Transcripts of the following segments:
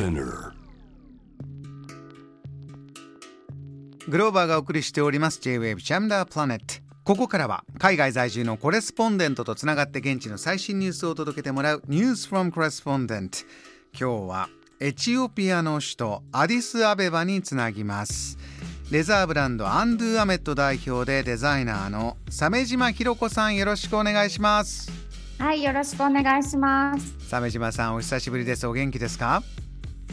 Spinner. グローバーがお送りしております J-Wave ジャムダープラネットここからは海外在住のコレスポンデントとつながって現地の最新ニュースを届けてもらう News from Correspondent 今日はエチオピアの首都アディスアベバにつなぎます。レザーブランドアンドゥアメット代表でデザイナーの鮫島ひろ子さんよろしくお願いします。はい、よろしくお願いします。鮫島さんお久しぶりです。お元気ですか？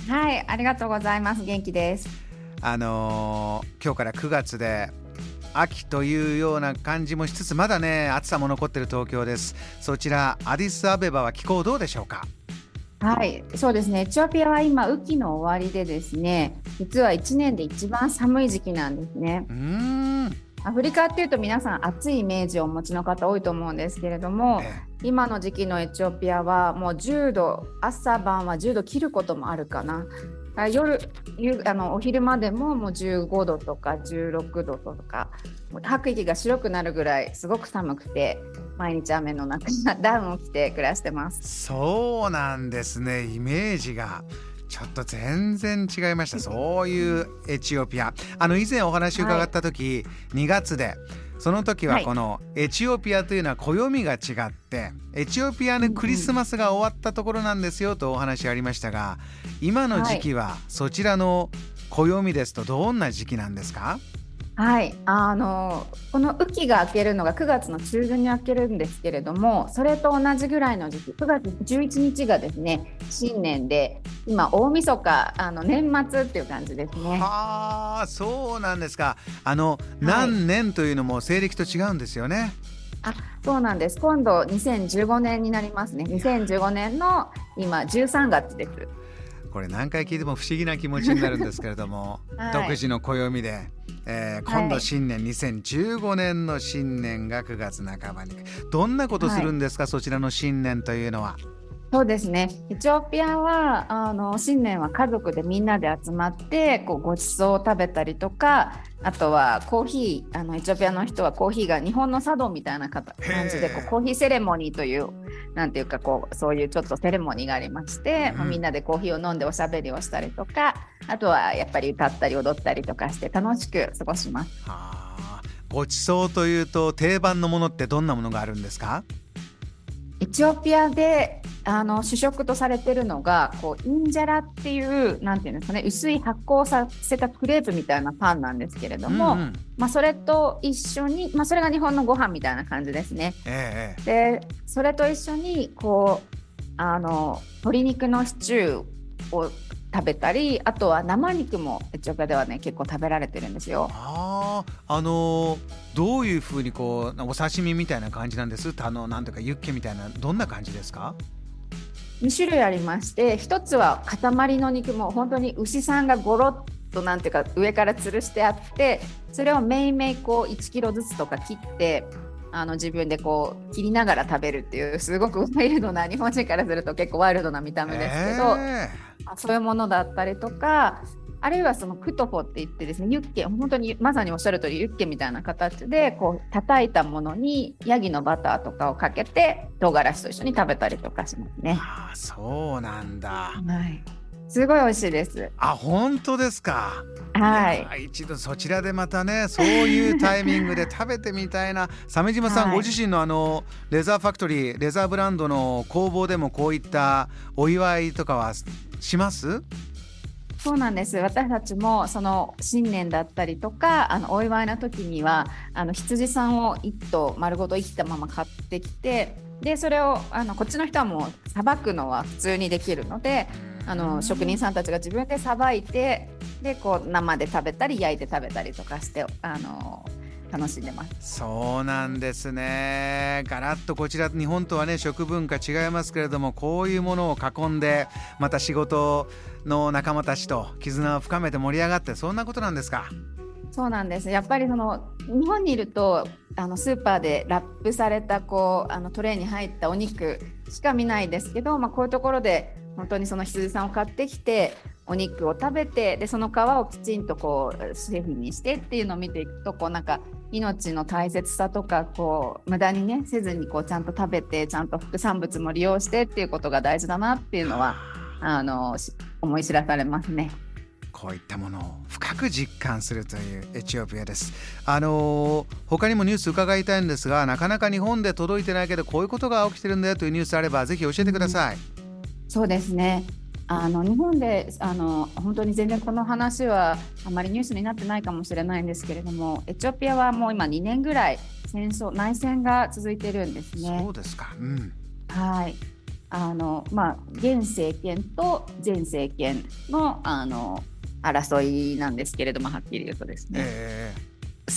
はい、ありがとうございます。元気です。あのー今日から9月で秋というような感じもしつつまだね暑さも残ってる東京ですそちらアディスアベバは気候どうでしょうか？はい、そうですね。エチオピアは今雨季の終わりでですね、実は1年で一番寒い時期なんですね。うーんアフリカっていうと皆さん暑いイメージをお持ちの方多いと思うんですけれども、え今の時期のエチオピアはもう10度、朝晩は10度切ることもあるかな。あ夜夕あのお昼までももう15度とか16度とか吐く息が白くなるぐらいすごく寒くて毎日雨の中ダウンを着て暮らしてます。そうなんですねイメージがちょっと全然違いました。そういうエチオピア。あの以前お話伺った時、2月でその時ははい。このエチオピアというのは暦が違ってエチオピアのクリスマスが終わったところなんですよとお話ありましたが今の時期はそちらの暦ですとどんな時期なんですか？はい、あのこの雨季が明けるのが9月の中旬に明けるんですけれどもそれと同じぐらいの時期9月11日がですね新年で今大晦日あの年末っていう感じですね。はあそうなんですか。あの何年というのも西暦と違うんですよね、あそうなんです。今度2015年になりますね。2015年の今13月です。これ何回聞いても不思議な気持ちになるんですけれども、はい。独自の暦で、えー今度新年、2015年の新年が9月半ばに。どんなことするんですか、そちらの新年というのは。そうですね。エチオピアはあの新年は家族でみんなで集まってこうごちそうを食べたりとか、あとはコーヒーあのエチオピアの人はコーヒーが日本の茶道みたいな感じでこうコーヒーセレモニーというなんていうかこうそういうちょっとセレモニーがありまして、うんまあみんなでコーヒーを飲んでおしゃべりをしたりとか、あとはやっぱり歌ったり踊ったりとかして楽しく過ごします。はあごちそうというと定番のものってどんなものがあるんですか？エチオピアであの主食とされてるのがこうインジャラっていうなんていうんですかね薄い発酵させたクレープみたいなパンなんですけれども、うんうんまあ、それと一緒に、まあ、それが日本のご飯みたいな感じですね。えええでそれと一緒にこうあの鶏肉のシチューを食べたりあとは生肉もエチオピアではね結構食べられてるんですよ。あああのーどういうふうにこうお刺身みたいな感じなんです？あのなんとかユッケみたいなどんな感じですか？2種類ありまして1つは塊の肉も本当に牛さんがゴロッとなんていうか上から吊るしてあってそれをめいめいこう1キロずつとか切ってあの自分でこう切りながら食べるっていうすごくワイルドな日本人からすると結構ワイルドな見た目ですけど、えあそういうものだったりとかあるいはそのクトフォって言ってですねユッケ本当にまさにおっしゃる通りユッケみたいな形でこう叩いたものにヤギのバターとかをかけて唐辛子と一緒に食べたりとかしますえね。ああそうなんだ。はい、すごい美味しいです。あ本当ですか？はい。や一度そちらでまたねそういうタイミングで 食べてみたいな。鮫島さん、はい。ご自身のあのレザーファクトリーレザーブランドの工房でもこういったお祝いとかはします？そうなんです。私たちもその新年だったりとかあのお祝いの時にはあの羊さんを1頭丸ごと生きたまま買ってきてでそれをあのこっちの人はもうさばくのは普通にできるのであの職人さんたちが自分でさばいてでこう生で食べたり焼いて食べたりとかしてあの楽しんでます。そうなんですね。ガラッとこちら日本とはね食文化違いますけれどもこういうものを囲んでまた仕事の仲間たちと絆を深めて盛り上がってそんなことなんですか？そうなんです。やっぱりその日本にいるとあのスーパーでラップされたこうあのトレーに入ったお肉しか見ないですけど、まあ、こういうところで本当にその羊さんを買ってきてお肉を食べてでその皮をきちんとこう製品にしてっていうのを見ていくとこうなんか命の大切さとかこう無駄にねせずにこうちゃんと食べてちゃんと副産物も利用してっていうことが大事だなっていうのはあの思い知らされますね。こういったものを深く実感するというエチオピアです。あの他にもニュース伺いたいんですが、なかなか日本で届いてないけど、こういうことが起きてるんだよというニュースあれば、ぜひ教えてください。うん、そうですね。あの日本であの本当に全然この話はあまりニュースになってないかもしれないんですけれどもエチオピアはもう今2年ぐらい戦争内戦が続いてるんですね。そうですか、うん、はいあのまあ、現政権と前政権のあの争いなんですけれどもはっきり言うとですね。えー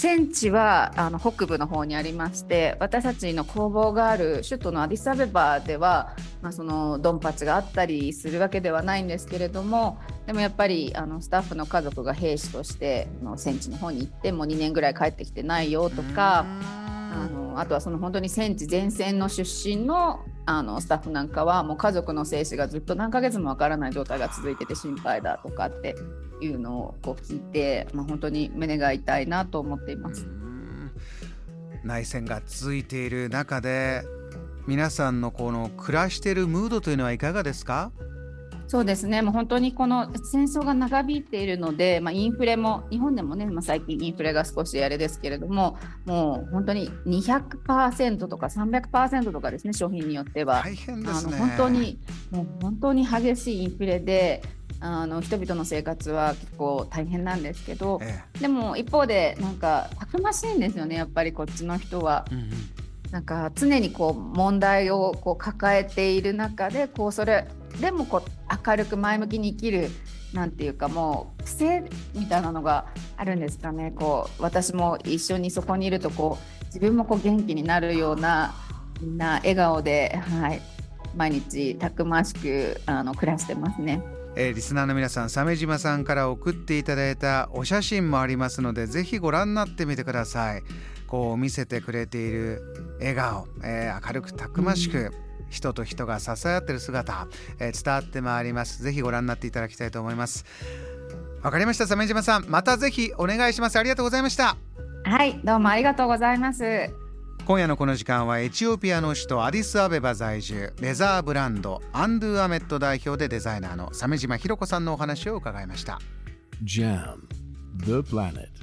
戦地はあの北部の方にありまして私たちの工房がある首都のアディサベバでは、まあ、そのドンパチがあったりするわけではないんですけれどもでもやっぱりあのスタッフの家族が兵士としての戦地の方に行っても2年ぐらい帰ってきてないよとかあのあとはその本当に戦地前線の出身のあのスタッフなんかはもう家族の生死がずっと何ヶ月もわからない状態が続いてて心配だとかっていうのをこう聞いて、まあ、本当に胸が痛いなと思っています。内戦が続いている中で皆さんのこの暮らしているムードというのはいかがですか？そうですね、もう本当にこの戦争が長引いているので、まあ、インフレも、日本でもね、まあ、最近インフレが少しあれですけれども、もう本当に200%とか300%とかですね、商品によっては。大変ですね。あの本当に、もう本当に激しいインフレで、あの人々の生活は結構大変なんですけど、ええ、でも一方でなんかたくましいんですよねやっぱりこっちの人は。うんうんなんか常にこう問題をこう抱えている中でこうそれでもこう明るく前向きに生きるなんていうかもう癖みたいなのがあるんですかねこう私も一緒にそこにいるとこう自分もこう元気になるようなみんな笑顔で、はい、毎日たくましくあの暮らしてますね。えー、リスナーの皆さん鮫島さんから送っていただいたお写真もありますのでぜひご覧になってみてください。こう見せてくれている笑顔、えー、明るくたくましく、人と人が支え合ってる姿、えー、伝わってまいります。ぜひご覧になっていただきたいと思います。わかりました。鮫島さんまたぜひお願いします。ありがとうございました。はいどうもありがとうございます。今夜のこの時間はエチオピアの首都アディスアベバ在住。レザーブランドアンドゥアメット代表でデザイナーの鮫島ひろ子さんのお話を伺いました。JAM The Planet.